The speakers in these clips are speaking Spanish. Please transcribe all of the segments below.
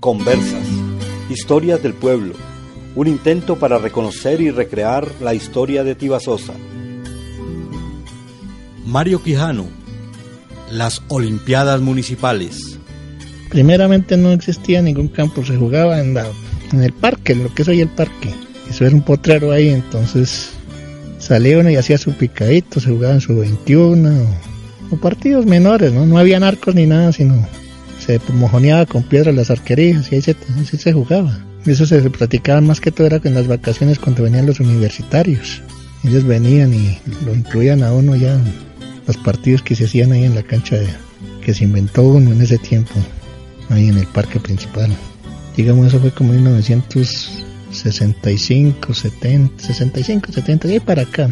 Conversas, historias del pueblo, un intento para reconocer y recrear la historia de Tibasosa. Mario Quijano, las Olimpiadas Municipales. Primeramente no existía ningún campo, se jugaba en, en el parque, lo que es hoy el parque. Eso era un potrero ahí, entonces salía uno y hacía su picadito, se jugaba en su 21 o, partidos menores, ¿no? No había arcos ni nada, sino se mojoneaba con piedras las arquerías y ahí se, se jugaba. Eso se practicaba más que todo era en las vacaciones cuando venían los universitarios. Ellos venían y lo incluían a uno ya en los partidos que se hacían ahí en la cancha de, que se inventó uno en ese tiempo, ahí en el parque principal. Digamos, eso fue como en 1965, 70, 65, 70, y para acá.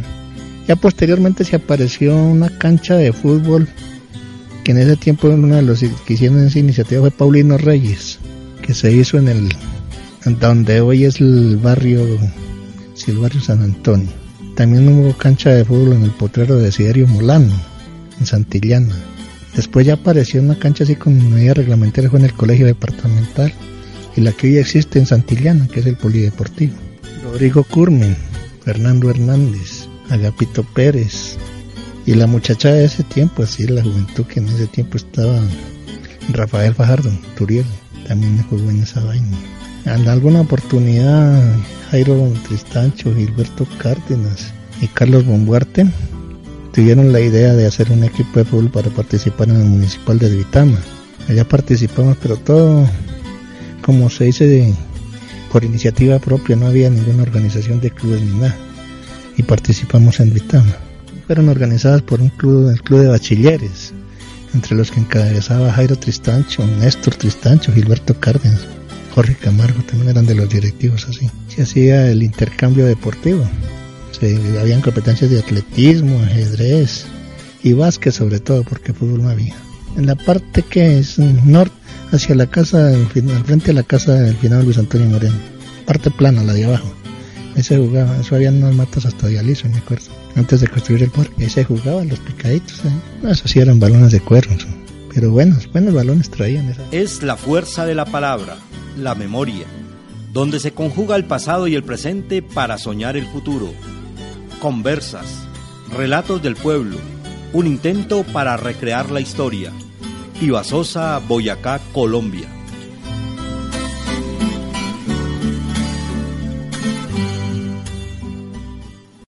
Ya posteriormente se apareció una cancha de fútbol que en ese tiempo uno de los que hicieron esa iniciativa fue Paulino Reyes, que se hizo en el donde hoy es el barrio, sí, el barrio San Antonio. También hubo cancha de fútbol en el potrero de Siderio Molano, en Santillana. Después ya apareció una cancha así con medida reglamentaria fue en el colegio departamental y la que hoy existe en Santillana, que es el polideportivo. Rodrigo Curmen, Fernando Hernández, Agapito Pérez, y la muchacha de ese tiempo, así la juventud que en ese tiempo estaba, Rafael Fajardo, Turiel, también jugó en esa vaina. En alguna oportunidad, Jairo Tristancho, Gilberto Cárdenas y Carlos Bombuarte tuvieron la idea de hacer un equipo de fútbol para participar en el municipal de Vitama. Allá participamos, pero todo, como se dice, por iniciativa propia, no había ninguna organización de clubes ni nada. Y participamos en Vitama fueron organizadas por un club, el club de bachilleres, entre los que encabezaba Jairo Tristancho, Néstor Tristancho, Gilberto Cárdenas, Jorge Camargo, también eran de los directivos así. Se hacía el intercambio deportivo, se, habían competencias de atletismo, ajedrez y básquet sobre todo, porque fútbol no había. En la parte que es norte, hacia la casa, al frente de la casa del final Luis Antonio Moreno, parte plana, la de abajo. Ahí se jugaba, eso había unas matas hasta dializo, me acuerdo antes de construir el parque. Ahí se jugaban los picaditos. ¿eh? Eso sí eran balones de cuernos. Pero buenos, buenos balones traían. Esa. Es la fuerza de la palabra, la memoria, donde se conjuga el pasado y el presente para soñar el futuro. Conversas, relatos del pueblo, un intento para recrear la historia. Ibasosa, Boyacá, Colombia.